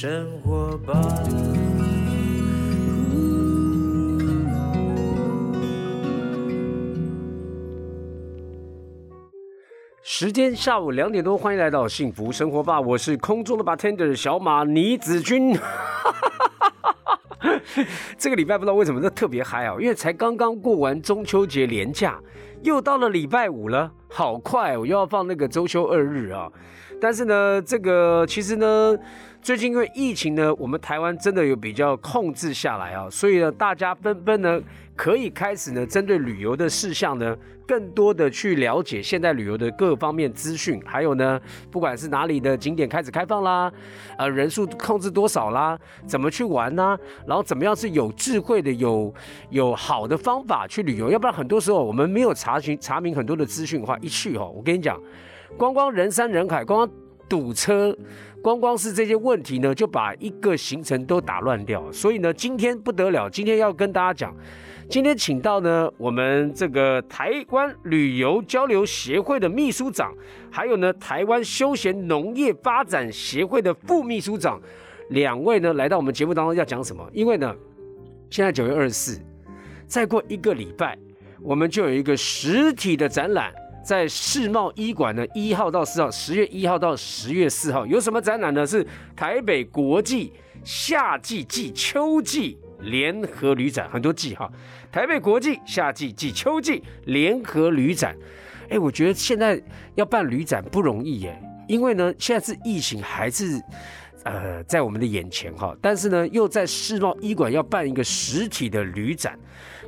生活吧。时间下午两点多，欢迎来到幸福生活吧，我是空中的 bartender 小马倪子君。这个礼拜不知道为什么都特别嗨啊，因为才刚刚过完中秋节连假，又到了礼拜五了，好快，我又要放那个周休二日啊。但是呢，这个其实呢，最近因为疫情呢，我们台湾真的有比较控制下来啊，所以呢，大家纷纷呢可以开始呢，针对旅游的事项呢，更多的去了解现在旅游的各方面资讯，还有呢，不管是哪里的景点开始开放啦，呃，人数控制多少啦，怎么去玩呢？然后怎么样是有智慧的、有有好的方法去旅游？要不然很多时候我们没有查询查明很多的资讯的话，一去哦，我跟你讲。光光人山人海，光光堵车，光光是这些问题呢，就把一个行程都打乱掉。所以呢，今天不得了，今天要跟大家讲，今天请到呢我们这个台湾旅游交流协会的秘书长，还有呢台湾休闲农业发展协会的副秘书长，两位呢来到我们节目当中要讲什么？因为呢，现在九月二十四，再过一个礼拜，我们就有一个实体的展览。在世贸医馆呢，一号到四号，十月一号到十月四号有什么展览呢？是台北国际夏季季秋季联合旅展，很多季哈。台北国际夏季季秋季联合旅展，哎，我觉得现在要办旅展不容易耶，因为呢，现在是疫情还是呃在我们的眼前哈，但是呢，又在世贸医馆要办一个实体的旅展。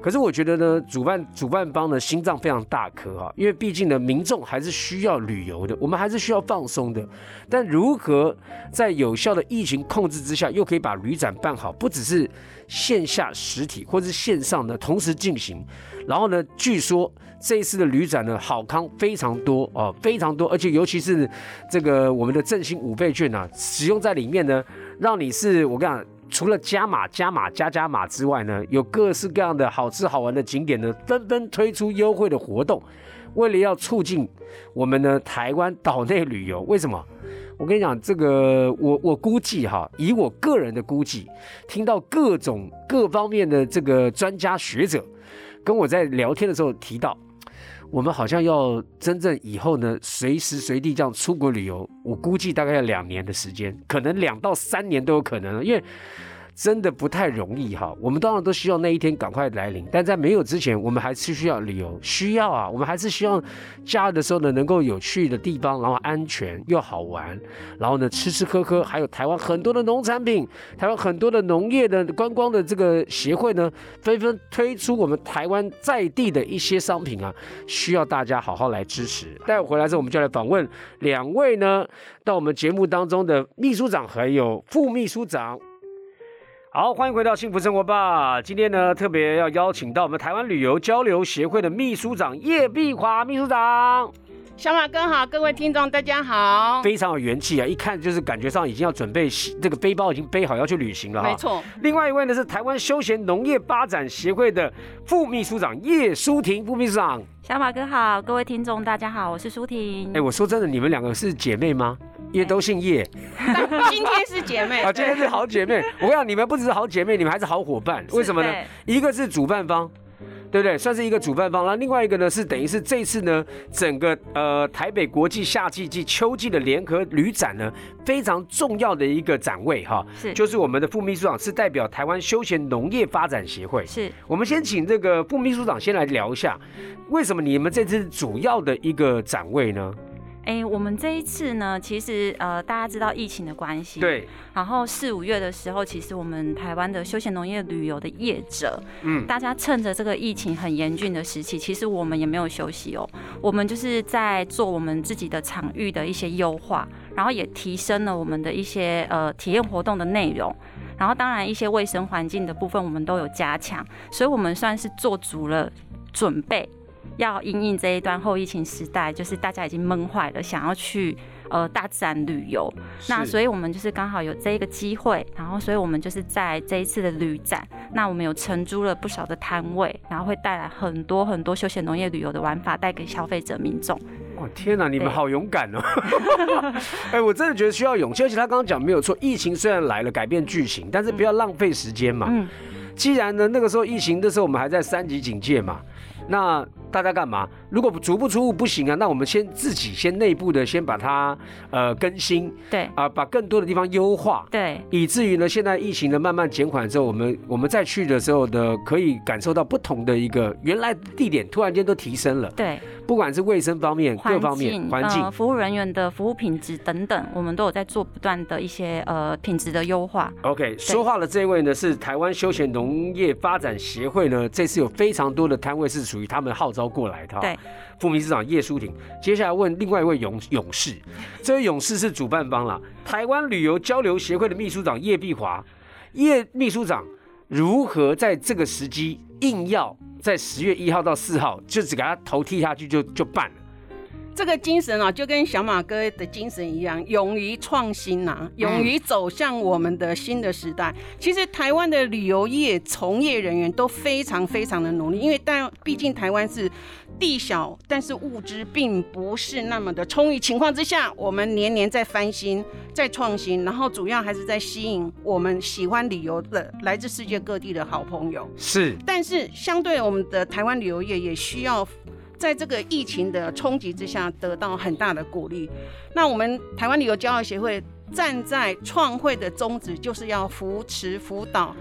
可是我觉得呢，主办主办方的心脏非常大颗啊，因为毕竟呢，民众还是需要旅游的，我们还是需要放松的。但如何在有效的疫情控制之下，又可以把旅展办好，不只是线下实体或是线上的同时进行。然后呢，据说这一次的旅展呢，好康非常多哦，非常多，而且尤其是这个我们的振兴五倍券啊，使用在里面呢，让你是我跟你讲。除了加码、加码、加加码之外呢，有各式各样的好吃好玩的景点呢，纷纷推出优惠的活动，为了要促进我们的台湾岛内旅游。为什么？我跟你讲，这个我我估计哈，以我个人的估计，听到各种各方面的这个专家学者跟我在聊天的时候提到。我们好像要真正以后呢，随时随地这样出国旅游，我估计大概要两年的时间，可能两到三年都有可能，因为。真的不太容易哈，我们当然都希望那一天赶快来临，但在没有之前，我们还是需要旅游，需要啊，我们还是希望假日的时候呢，能够有去的地方，然后安全又好玩，然后呢吃吃喝喝，还有台湾很多的农产品，台湾很多的农业的观光的这个协会呢，纷纷推出我们台湾在地的一些商品啊，需要大家好好来支持。待会回来之后，我们就来访问两位呢，到我们节目当中的秘书长还有副秘书长。好，欢迎回到幸福生活吧。今天呢，特别要邀请到我们台湾旅游交流协会的秘书长叶碧华秘书长。小马哥好，各位听众大家好。非常有元气啊，一看就是感觉上已经要准备这个背包已经背好要去旅行了哈。没错。另外一位呢是台湾休闲农业发展协会的副秘书长叶淑婷副秘书长。小马哥好，各位听众大家好，我是淑婷。哎，我说真的，你们两个是姐妹吗？也都姓叶，今天是姐妹 啊，今天是好姐妹。我跟你讲，你们不只是好姐妹，你们还是好伙伴。为什么呢？一个是主办方，对不对？算是一个主办方。那另外一个呢，是等于是这次呢，整个呃台北国际夏季及秋季的联合旅展呢，非常重要的一个展位哈。是，就是我们的副秘书长是代表台湾休闲农业发展协会。是，我们先请这个副秘书长先来聊一下，为什么你们这次主要的一个展位呢？哎，我们这一次呢，其实呃，大家知道疫情的关系，对。然后四五月的时候，其实我们台湾的休闲农业旅游的业者，嗯，大家趁着这个疫情很严峻的时期，其实我们也没有休息哦，我们就是在做我们自己的场域的一些优化，然后也提升了我们的一些呃体验活动的内容，然后当然一些卫生环境的部分我们都有加强，所以我们算是做足了准备。要应应这一段后疫情时代，就是大家已经闷坏了，想要去呃大自然旅游。那所以我们就是刚好有这一个机会，然后所以我们就是在这一次的旅展，那我们有承租了不少的摊位，然后会带来很多很多休闲农业旅游的玩法，带给消费者民众。哇，天哪，你们好勇敢哦！哎，我真的觉得需要勇气。而且他刚刚讲没有错，疫情虽然来了，改变剧情，但是不要浪费时间嘛。嗯。既然呢，那个时候疫情的时候，我们还在三级警戒嘛，那。大家干嘛？如果足不出户不行啊，那我们先自己先内部的先把它呃更新，对啊，把更多的地方优化，对，以至于呢，现在疫情呢慢慢减缓之后，我们我们再去的时候呢可以感受到不同的一个原来地点突然间都提升了，对，不管是卫生方面各方面环境、服务人员的服务品质等等，我们都有在做不断的一些呃品质的优化。OK，说话的这位呢是台湾休闲农业发展协会呢，这次有非常多的摊位是属于他们号召。过来的对，副秘书长叶舒婷，接下来问另外一位勇勇士，这位勇士是主办方了，台湾旅游交流协会的秘书长叶碧华，叶秘书长如何在这个时机硬要在十月一号到四号就只给他头剃下去就就办了？这个精神啊，就跟小马哥的精神一样，勇于创新呐，勇于走向我们的新的时代。其实台湾的旅游业从业人员都非常非常的努力，因为但毕竟台湾是地小，但是物资并不是那么的充裕情况之下，我们年年在翻新、在创新，然后主要还是在吸引我们喜欢旅游的来自世界各地的好朋友。是，但是相对我们的台湾旅游业也需要。在这个疫情的冲击之下，得到很大的鼓励。那我们台湾旅游交流协会站在创会的宗旨，就是要扶持、辅导、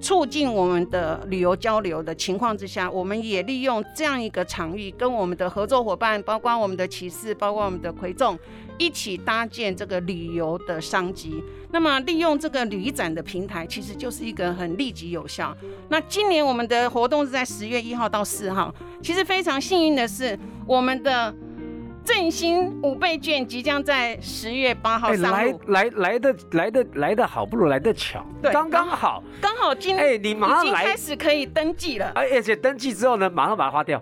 促进我们的旅游交流的情况之下，我们也利用这样一个场域，跟我们的合作伙伴，包括我们的骑士，包括我们的魁众。一起搭建这个旅游的商机，那么利用这个旅展的平台，其实就是一个很立即有效。那今年我们的活动是在十月一号到四号，其实非常幸运的是，我们的。振兴五倍券即将在十月八号上路，来来来的来的来的好，不如来的巧，对，刚刚好，刚好今哎，你马上来，开始可以登记了，而且登记之后呢，马上把它花掉，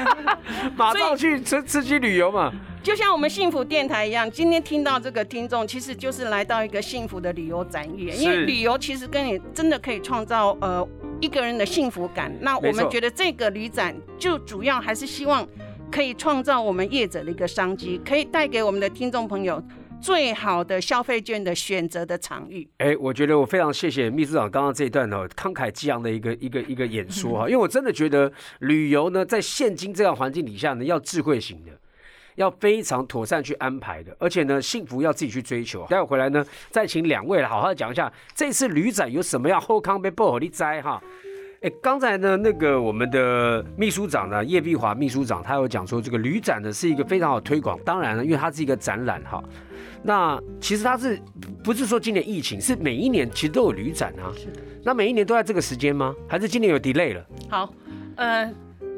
马上去吃吃鸡旅游嘛，就像我们幸福电台一样，今天听到这个听众，其实就是来到一个幸福的旅游展业，因为旅游其实跟你真的可以创造呃一个人的幸福感。那我们觉得这个旅展就主要还是希望。可以创造我们业者的一个商机，可以带给我们的听众朋友最好的消费券的选择的场域。哎，我觉得我非常谢谢秘书长刚刚这一段哦，慷慨激昂的一个一个一个演说哈，因为我真的觉得旅游呢，在现今这样环境底下呢，要智慧型的，要非常妥善去安排的，而且呢，幸福要自己去追求。待会回来呢，再请两位来好好讲一下这次旅展有什么样后康被不好的灾哈。哎，刚才呢，那个我们的秘书长呢，叶碧华秘书长，他有讲说，这个旅展呢是一个非常好推广。当然了，因为它是一个展览哈。那其实它是不是说今年疫情，是每一年其实都有旅展啊？是的。那每一年都在这个时间吗？还是今年有 delay 了？好，呃，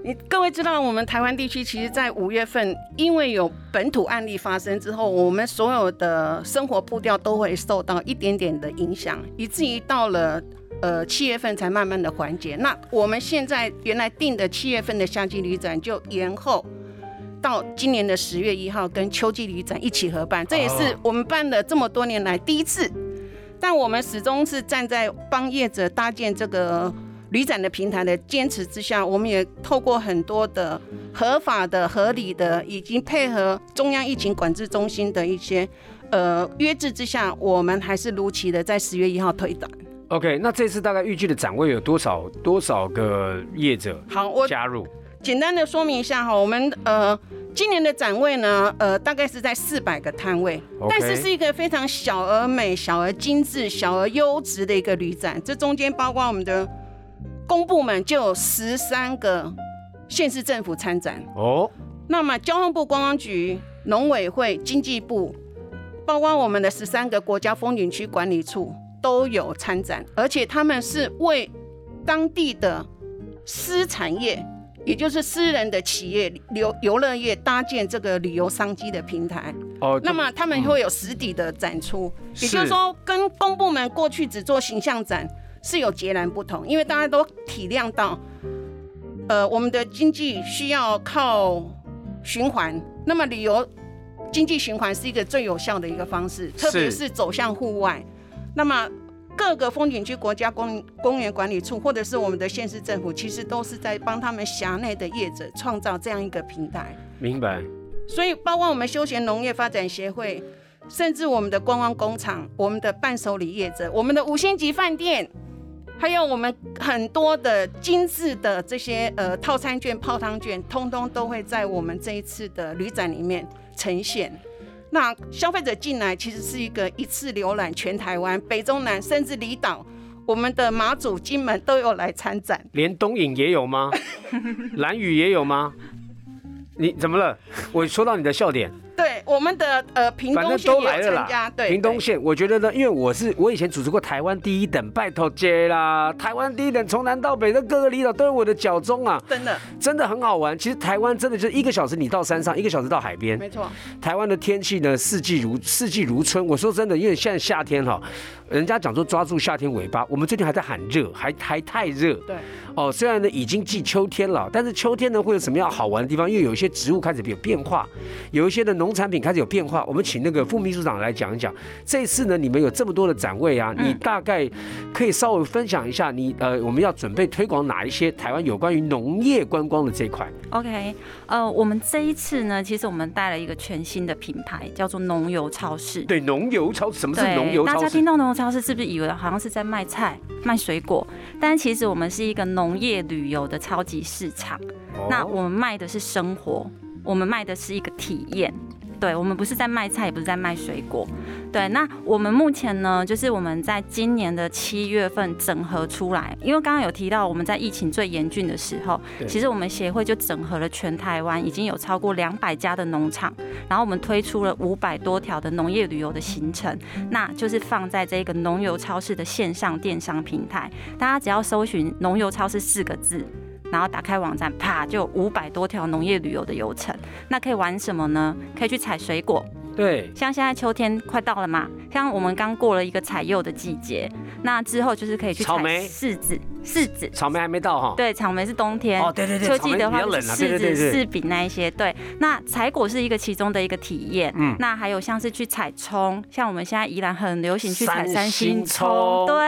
你各位知道，我们台湾地区其实，在五月份，因为有本土案例发生之后，我们所有的生活步调都会受到一点点的影响，以至于到了。呃，七月份才慢慢的缓解。那我们现在原来定的七月份的夏季旅展就延后到今年的十月一号，跟秋季旅展一起合办。这也是我们办了这么多年来第一次。但我们始终是站在帮业者搭建这个旅展的平台的坚持之下，我们也透过很多的合法的、合理的，以及配合中央疫情管制中心的一些呃约制之下，我们还是如期的在十月一号推展。OK，那这次大概预计的展位有多少多少个业者？好，我加入。简单的说明一下哈，我们呃今年的展位呢，呃大概是在四百个摊位，但是是一个非常小而美、小而精致、小而优质的一个旅展。这中间包括我们的公部门就有十三个县市政府参展哦，那么交通部观光局、农委会、经济部，包括我们的十三个国家风景区管理处。都有参展，而且他们是为当地的私产业，也就是私人的企业游游乐业搭建这个旅游商机的平台。哦，那么他们会有实体的展出，也就是说，跟公部门过去只做形象展是有截然不同，因为大家都体谅到，呃，我们的经济需要靠循环，那么旅游经济循环是一个最有效的一个方式，特别是走向户外。那么各个风景区、国家公公园管理处，或者是我们的县市政府，其实都是在帮他们辖内的业者创造这样一个平台。明白。所以包括我们休闲农业发展协会，甚至我们的观光工厂、我们的伴手礼业者、我们的五星级饭店，还有我们很多的精致的这些呃套餐券、泡汤券，通通都会在我们这一次的旅展里面呈现。那消费者进来其实是一个一次浏览全台湾、北中南甚至离岛，我们的马祖、金门都有来参展，连东影也有吗？蓝雨也有吗？你怎么了？我说到你的笑点。对，我们的呃屏东县也有参加。对，屏东县，我觉得呢，因为我是我以前主持过台湾第一等，拜托接啦，台湾第一等从南到北的各个离岛都有我的脚踪啊，真的，真的很好玩。其实台湾真的就是一个小时你到山上，一个小时到海边，没错。台湾的天气呢，四季如四季如春。我说真的，因为现在夏天哈，人家讲说抓住夏天尾巴，我们最近还在喊热，还还太热。对。哦，虽然呢已经进秋天了，但是秋天呢会有什么样好玩的地方？因为有一些植物开始有变化，有一些的农产品开始有变化。我们请那个副秘书长来讲一讲。这次呢，你们有这么多的展位啊，你大概可以稍微分享一下，你呃，我们要准备推广哪一些台湾有关于农业观光的这一块？OK，呃，我们这一次呢，其实我们带了一个全新的品牌，叫做农游超市。对，农游超市，什么是农游超市？大家听到农游超市是不是以为好像是在卖菜、卖水果？但其实我们是一个农业旅游的超级市场。那我们卖的是生活，我们卖的是一个体验。对，我们不是在卖菜，也不是在卖水果。对，那我们目前呢，就是我们在今年的七月份整合出来，因为刚刚有提到我们在疫情最严峻的时候，其实我们协会就整合了全台湾已经有超过两百家的农场，然后我们推出了五百多条的农业旅游的行程，那就是放在这个农游超市的线上电商平台，大家只要搜寻“农游超市”四个字。然后打开网站，啪，就五百多条农业旅游的游程。那可以玩什么呢？可以去采水果。对，像现在秋天快到了嘛，像我们刚过了一个采柚的季节，那之后就是可以去采柿子。柿子，草莓还没到哈。对，草莓是冬天。哦，对对对，秋季的话是柿子、柿饼那一些。对，那采果是一个其中的一个体验。嗯。那还有像是去采葱，像我们现在宜兰很流行去采三星葱。对。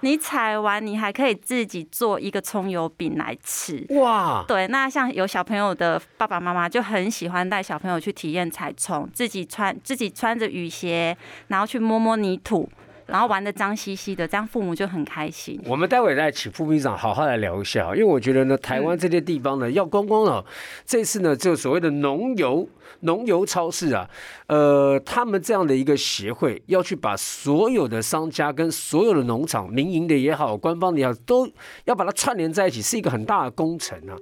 你采完，你还可以自己做一个葱油饼来吃。哇。对，那像有小朋友的爸爸妈妈就很喜欢带小朋友去体验采葱，自己穿自己穿着雨鞋，然后去摸摸泥土。然后玩的脏兮兮的，这样父母就很开心。我们待会再请副秘书长好好来聊一下，因为我觉得呢，台湾这些地方呢要观光了，这次呢就所谓的农游农游超市啊，呃，他们这样的一个协会要去把所有的商家跟所有的农场，民营的也好，官方的也好，都要把它串联在一起，是一个很大的工程啊。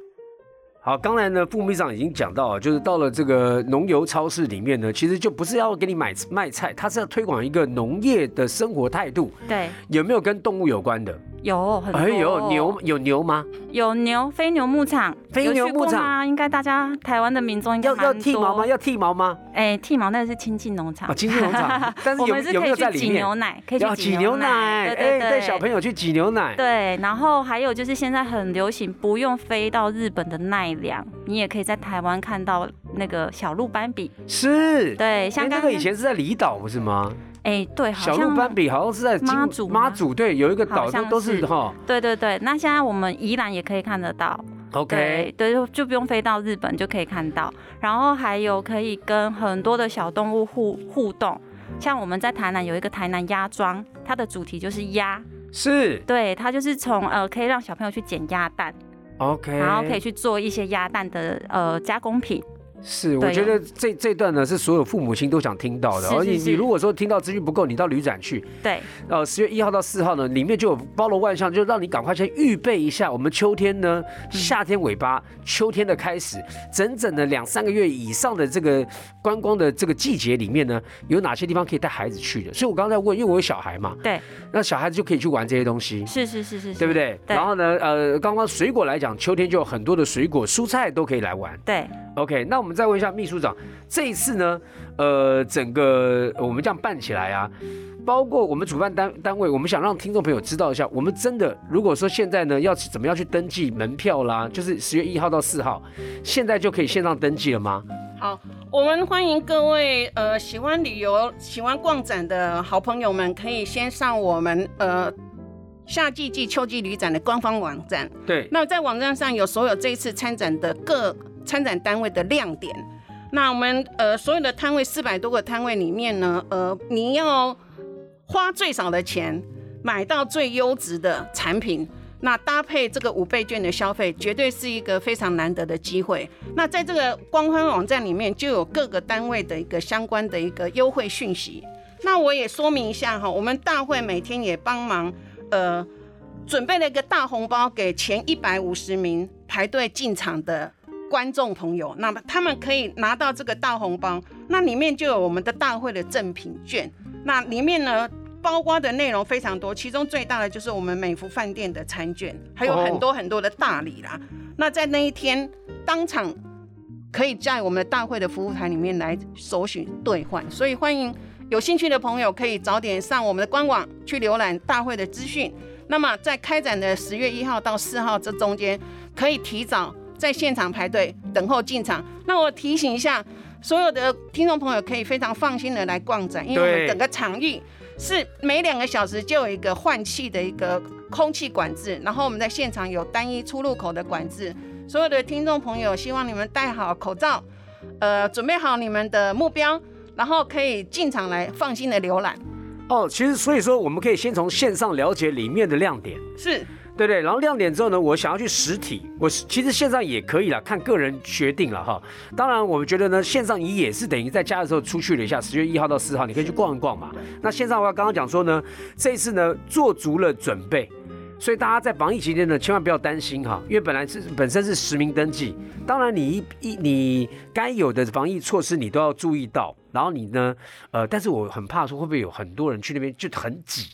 好，刚才呢，副秘书长已经讲到，就是到了这个农油超市里面呢，其实就不是要给你买卖菜，它是要推广一个农业的生活态度。对，有没有跟动物有关的？有很多，哎有牛有牛吗？有牛，飞牛牧场，飞牛牧场啊应该大家台湾的民众应该要要剃毛吗？要剃毛吗？哎，剃毛那是亲近农场，亲近农场，但是有有没有在里面？挤牛奶，可以去挤牛奶，哎，带小朋友去挤牛奶。对，然后还有就是现在很流行，不用飞到日本的奈良，你也可以在台湾看到那个小鹿斑比。是，对，像那个以前是在离岛不是吗？哎，对，小鹿斑比好像是在妈祖，妈祖对，有一个岛都都是哈。对对对，那现在我们宜兰也可以看得到。OK，对，就就不用飞到日本就可以看到。然后还有可以跟很多的小动物互互动，像我们在台南有一个台南鸭庄，它的主题就是鸭。是。对，它就是从呃可以让小朋友去捡鸭蛋。OK。然后可以去做一些鸭蛋的呃加工品。是，我觉得这这段呢是所有父母亲都想听到的。而你你如果说听到资讯不够，你到旅展去。对。呃，十月一号到四号呢，里面就有包罗万象，就让你赶快先预备一下。我们秋天呢，夏天尾巴，秋天的开始，整整的两三个月以上的这个观光的这个季节里面呢，有哪些地方可以带孩子去的？所以我刚才在问，因为我有小孩嘛。对。那小孩子就可以去玩这些东西。是是是是。对不对？对。然后呢，呃，刚刚水果来讲，秋天就有很多的水果、蔬菜都可以来玩。对。OK，那我们再问一下秘书长，这一次呢，呃，整个我们这样办起来啊，包括我们主办单单位，我们想让听众朋友知道一下，我们真的如果说现在呢要怎么样去登记门票啦，就是十月一号到四号，现在就可以线上登记了吗？好，我们欢迎各位呃喜欢旅游、喜欢逛展的好朋友们，可以先上我们呃夏季季秋季旅展的官方网站。对，那在网站上有所有这一次参展的各。参展单位的亮点，那我们呃所有的摊位四百多个摊位里面呢，呃，你要花最少的钱买到最优质的产品。那搭配这个五倍券的消费，绝对是一个非常难得的机会。那在这个官方网站里面，就有各个单位的一个相关的一个优惠讯息。那我也说明一下哈，我们大会每天也帮忙呃准备了一个大红包给前一百五十名排队进场的观众朋友，那么他们可以拿到这个大红包，那里面就有我们的大会的赠品券，那里面呢。包括的内容非常多，其中最大的就是我们美福饭店的餐券，还有很多很多的大礼啦。那在那一天当场可以在我们的大会的服务台里面来索取兑换，所以欢迎有兴趣的朋友可以早点上我们的官网去浏览大会的资讯。那么在开展的十月一号到四号这中间，可以提早在现场排队等候进场。那我提醒一下所有的听众朋友，可以非常放心的来逛展，因为我们整个场域。是每两个小时就有一个换气的一个空气管制，然后我们在现场有单一出入口的管制。所有的听众朋友，希望你们戴好口罩，呃，准备好你们的目标，然后可以进场来放心的浏览。哦，其实所以说我们可以先从线上了解里面的亮点。是。对对，然后亮点之后呢，我想要去实体，我其实线上也可以了，看个人决定了哈。当然，我们觉得呢，线上你也是等于在家的时候出去了一下，十月一号到四号，你可以去逛一逛嘛。那线上的话，刚刚讲说呢，这一次呢做足了准备，所以大家在防疫期间呢，千万不要担心哈，因为本来是本身是实名登记，当然你一一你该有的防疫措施你都要注意到，然后你呢，呃，但是我很怕说会不会有很多人去那边就很挤，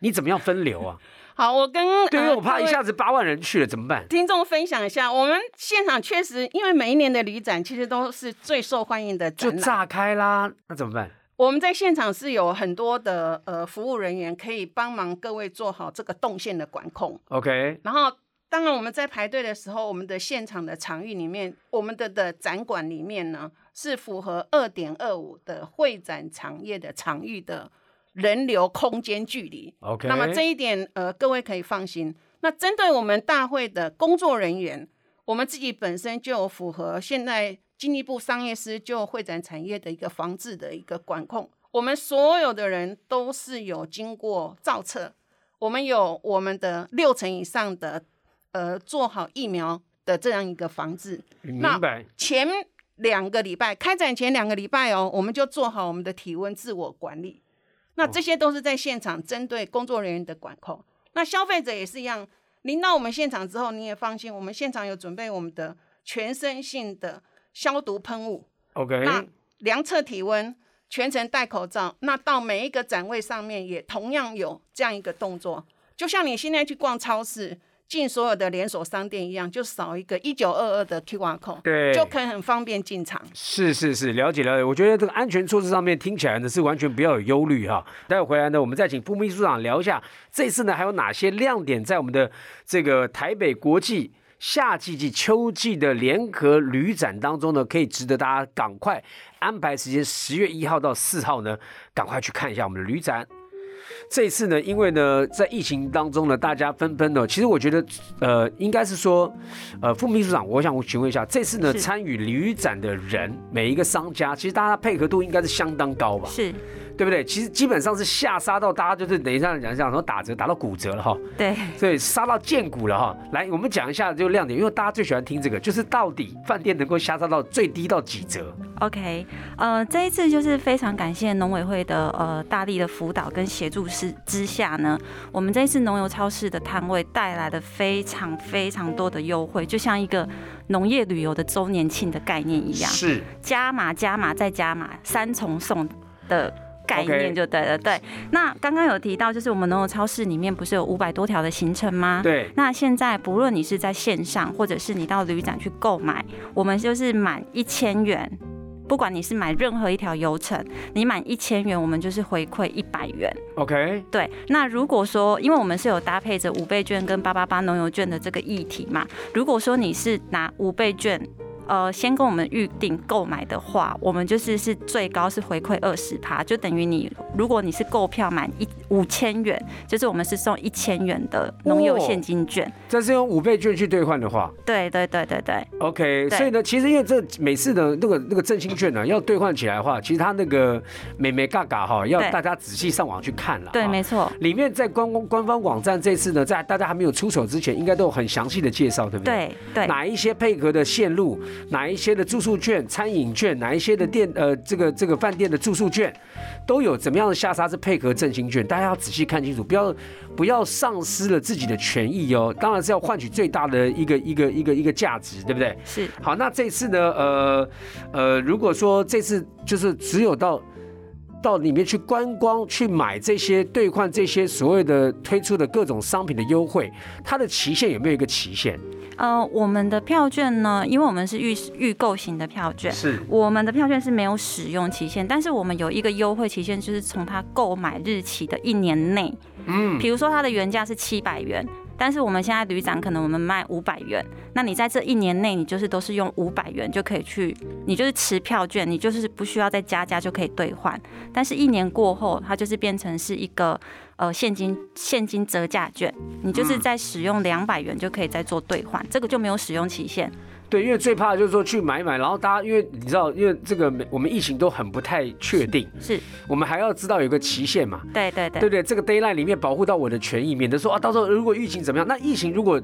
你怎么样分流啊？好，我跟对，因为我怕一下子八万人去了怎么办？听众分享一下，我们现场确实，因为每一年的旅展其实都是最受欢迎的，就炸开啦，那怎么办？我们在现场是有很多的呃服务人员可以帮忙各位做好这个动线的管控。OK，然后当然我们在排队的时候，我们的现场的场域里面，我们的的展馆里面呢是符合二点二五的会展产业的场域的。人流空间距离，OK，那么这一点呃，各位可以放心。那针对我们大会的工作人员，我们自己本身就有符合现在经济部商业司就会展产业的一个防治的一个管控。我们所有的人都是有经过造册，我们有我们的六成以上的呃做好疫苗的这样一个防治。明白。前两个礼拜开展前两个礼拜哦，我们就做好我们的体温自我管理。那这些都是在现场针对工作人员的管控。那消费者也是一样，您到我们现场之后，你也放心，我们现场有准备我们的全身性的消毒喷雾。OK。那量测体温，全程戴口罩。那到每一个展位上面也同样有这样一个动作，就像你现在去逛超市。进所有的连锁商店一样，就扫一个一九二二的 QR code，对，就可以很方便进场。是是是，了解了解。我觉得这个安全措施上面听起来呢是完全不要有忧虑哈。待会回来呢，我们再请副秘书长聊一下这次呢还有哪些亮点在我们的这个台北国际夏季及秋季的联合旅展当中呢，可以值得大家赶快安排时间，十月一号到四号呢，赶快去看一下我们的旅展。这一次呢，因为呢，在疫情当中呢，大家纷纷的，其实我觉得，呃，应该是说，呃，副秘书长，我想我询问一下，这次呢，参与旅展的人，每一个商家，其实大家配合度应该是相当高吧？是。对不对？其实基本上是下杀到大家就是等一下讲讲说打折打到骨折了哈。对，所以杀到见骨了哈。来，我们讲一下这个亮点，因为大家最喜欢听这个，就是到底饭店能够下杀到最低到几折？OK，呃，这一次就是非常感谢农委会的呃大力的辅导跟协助之之下呢，我们这一次农油超市的摊位带来了非常非常多的优惠，就像一个农业旅游的周年庆的概念一样，是加码加码再加码，三重送的。概念就对了，对。那刚刚有提到，就是我们农友超市里面不是有五百多条的行程吗？对。那现在不论你是在线上，或者是你到旅展去购买，我们就是满一千元，不管你是买任何一条游程，你满一千元，我们就是回馈一百元。OK。对。那如果说，因为我们是有搭配着五倍券跟八八八农游券的这个议题嘛，如果说你是拿五倍券。呃，先跟我们预定购买的话，我们就是是最高是回馈二十趴，就等于你如果你是购票满一五千元，就是我们是送一千元的农友现金券。这是用五倍券去兑换的话，对对对对对。OK，所以呢，其实因为这每次的那个那个振兴券呢，要兑换起来的话，其实它那个美美嘎嘎哈，要大家仔细上网去看了。对，没错。里面在官官方网站这次呢，在大家还没有出手之前，应该都有很详细的介绍，对不对？对对。哪一些配合的线路，哪一些的住宿券、餐饮券，哪一些的店呃这个这个饭店的住宿券，都有怎么样的下沙是配合振兴券，大家要仔细看清楚，不要不要丧失了自己的权益哦。当然是要换取最大的一个一个一个一个价值，对不对？是。好，那这次呢，呃呃，如果说这次就是只有到。到里面去观光，去买这些兑换这些所谓的推出的各种商品的优惠，它的期限有没有一个期限？呃，我们的票券呢，因为我们是预预购型的票券，是我们的票券是没有使用期限，但是我们有一个优惠期限，就是从它购买日期的一年内，嗯，比如说它的原价是七百元。但是我们现在旅展可能我们卖五百元，那你在这一年内，你就是都是用五百元就可以去，你就是持票券，你就是不需要再加价就可以兑换。但是，一年过后，它就是变成是一个呃现金现金折价券，你就是在使用两百元就可以再做兑换，这个就没有使用期限。对，因为最怕就是说去买买，然后大家因为你知道，因为这个我们疫情都很不太确定，是我们还要知道有个期限嘛？对对对，对对，这个 d a y l i n e 里面保护到我的权益，免得说啊，到时候如果疫情怎么样，那疫情如果。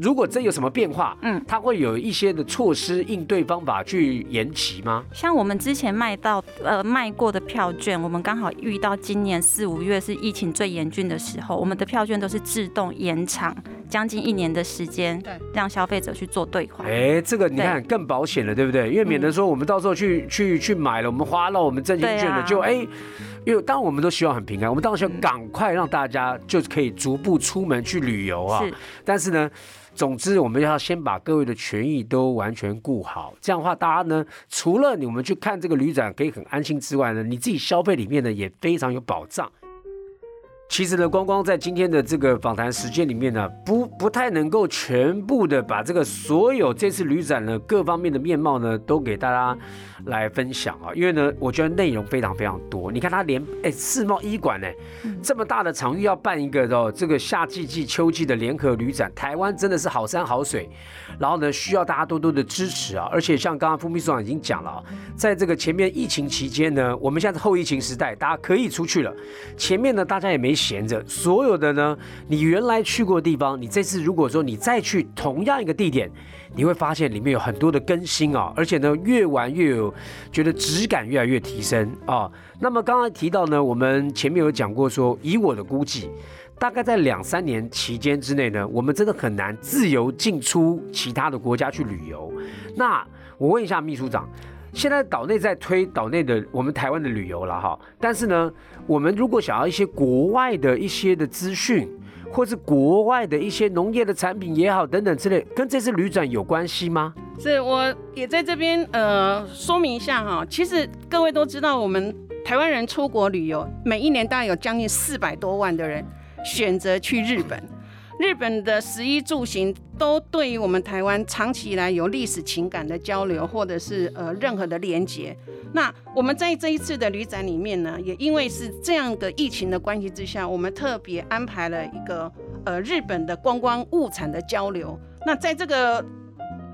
如果真有什么变化，嗯，它会有一些的措施应对方法去延期吗？像我们之前卖到呃卖过的票券，我们刚好遇到今年四五月是疫情最严峻的时候，我们的票券都是自动延长将近一年的时间，对，让消费者去做兑换。哎，这个你看更保险了，对不对？因为免得说我们到时候去去去买了，我们花了我们振兴券了，就哎，因为当然我们都希望很平安，我们当然需要赶快让大家就可以逐步出门去旅游啊。是，但是呢。总之，我们要先把各位的权益都完全顾好，这样的话，大家呢，除了你们去看这个旅展可以很安心之外呢，你自己消费里面呢也非常有保障。其实呢，光光在今天的这个访谈时间里面呢，不不太能够全部的把这个所有这次旅展呢各方面的面貌呢都给大家来分享啊，因为呢，我觉得内容非常非常多。你看他连哎世贸医馆呢这么大的场域要办一个哦这个夏季季秋季的联合旅展，台湾真的是好山好水，然后呢需要大家多多的支持啊。而且像刚刚副秘书长已经讲了啊，在这个前面疫情期间呢，我们现在是后疫情时代，大家可以出去了。前面呢大家也没。闲着，所有的呢，你原来去过的地方，你这次如果说你再去同样一个地点，你会发现里面有很多的更新啊，而且呢，越玩越有，觉得质感越来越提升啊。那么刚刚提到呢，我们前面有讲过说，以我的估计，大概在两三年期间之内呢，我们真的很难自由进出其他的国家去旅游。那我问一下秘书长。现在岛内在推岛内的我们台湾的旅游了哈，但是呢，我们如果想要一些国外的一些的资讯，或是国外的一些农业的产品也好等等之类，跟这次旅展有关系吗？是，我也在这边呃说明一下哈。其实各位都知道，我们台湾人出国旅游，每一年大概有将近四百多万的人选择去日本。日本的食衣住行都对于我们台湾长期以来有历史情感的交流，或者是呃任何的连结。那我们在这一次的旅展里面呢，也因为是这样的疫情的关系之下，我们特别安排了一个呃日本的观光物产的交流。那在这个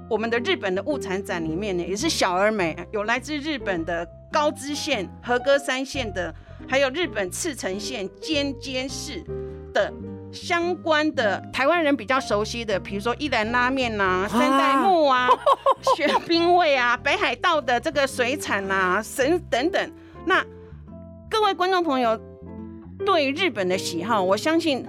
我们的日本的物产展里面呢，也是小而美，有来自日本的高知县、和歌山县的，还有日本赤城县尖尖市的。相关的台湾人比较熟悉的，比如说一兰拉面呐、三代目啊、雪冰味啊、北海道的这个水产呐、神等等。那各位观众朋友对日本的喜好，我相信。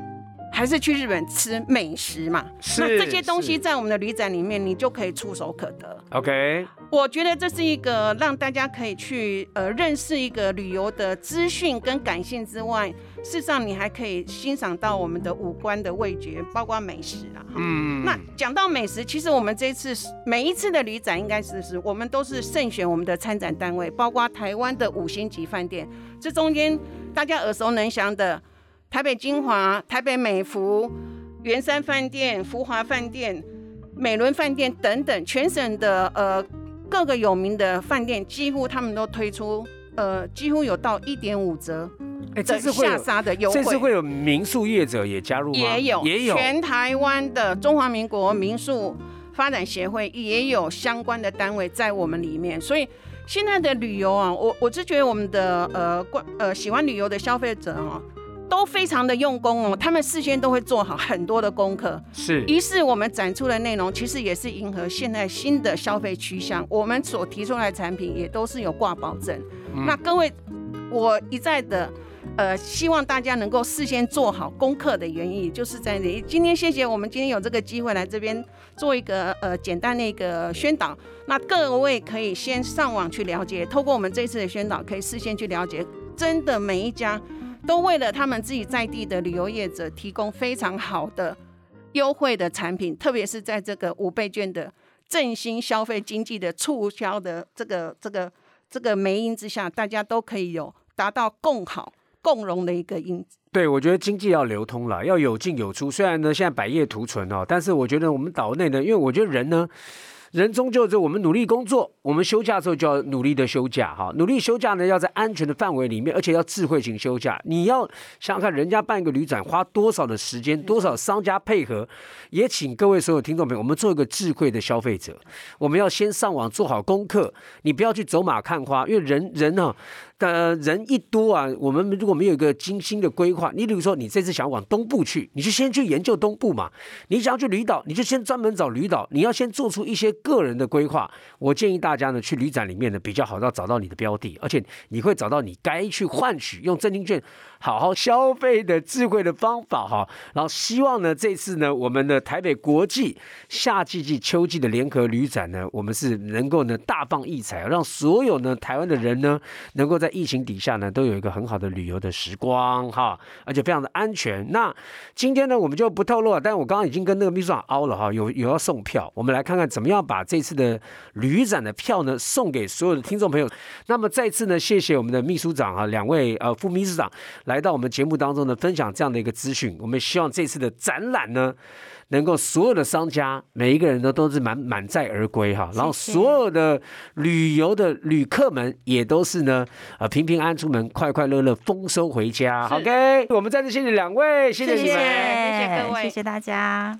还是去日本吃美食嘛？那这些东西在我们的旅展里面，你就可以触手可得。OK，我觉得这是一个让大家可以去呃认识一个旅游的资讯跟感性之外，事实上你还可以欣赏到我们的五官的味觉，包括美食啦。嗯，那讲到美食，其实我们这次每一次的旅展，应该是是我们都是慎选我们的参展单位，包括台湾的五星级饭店，这中间大家耳熟能详的。台北金华、台北美孚、圆山饭店、福华饭店、美伦饭店等等，全省的呃各个有名的饭店，几乎他们都推出呃几乎有到一点五折的下沙的优惠，这次会有民宿业者也加入吗？也有，也有。全台湾的中华民国民宿发展协会也有相关的单位在我们里面，所以现在的旅游啊，我我是觉得我们的呃关呃喜欢旅游的消费者啊。都非常的用功哦，他们事先都会做好很多的功课。是，于是我们展出的内容其实也是迎合现在新的消费趋向。我们所提出来的产品也都是有挂保证。那各位，我一再的呃，希望大家能够事先做好功课的原因，就是在这里。今天谢谢我们今天有这个机会来这边做一个呃简单的一个宣导。那各位可以先上网去了解，透过我们这次的宣导，可以事先去了解，真的每一家。都为了他们自己在地的旅游业者提供非常好的优惠的产品，特别是在这个五倍券的振兴消费经济的促销的这个这个这个媒因之下，大家都可以有达到共好共荣的一个因子。对，我觉得经济要流通了，要有进有出。虽然呢现在百业图存哦，但是我觉得我们岛内呢，因为我觉得人呢。人终究是我们努力工作，我们休假的时候就要努力的休假哈，努力休假呢，要在安全的范围里面，而且要智慧型休假。你要想想看，人家办一个旅展花多少的时间，多少商家配合，也请各位所有听众朋友，我们做一个智慧的消费者，我们要先上网做好功课，你不要去走马看花，因为人人呢。但人一多啊，我们如果没有一个精心的规划，你比如说你这次想往东部去，你就先去研究东部嘛。你想要去旅岛，你就先专门找旅岛。你要先做出一些个人的规划。我建议大家呢，去旅展里面呢比较好，到找到你的标的，而且你会找到你该去换取用真金券好好消费的智慧的方法哈。然后希望呢，这次呢，我们的台北国际夏季季秋季的联合旅展呢，我们是能够呢大放异彩，让所有呢台湾的人呢能够在在疫情底下呢，都有一个很好的旅游的时光哈，而且非常的安全。那今天呢，我们就不透露了。但我刚刚已经跟那个秘书长凹了哈，有有要送票，我们来看看怎么样把这次的旅展的票呢送给所有的听众朋友。那么再次呢，谢谢我们的秘书长啊，两位呃副秘书长来到我们节目当中呢，分享这样的一个资讯。我们希望这次的展览呢。能够所有的商家每一个人都都是满满载而归哈，然后所有的旅游的旅客们也都是呢，呃平平安出门，快快乐乐丰收回家。OK，我们再次谢谢两位，谢谢你们，谢谢各位，谢谢大家。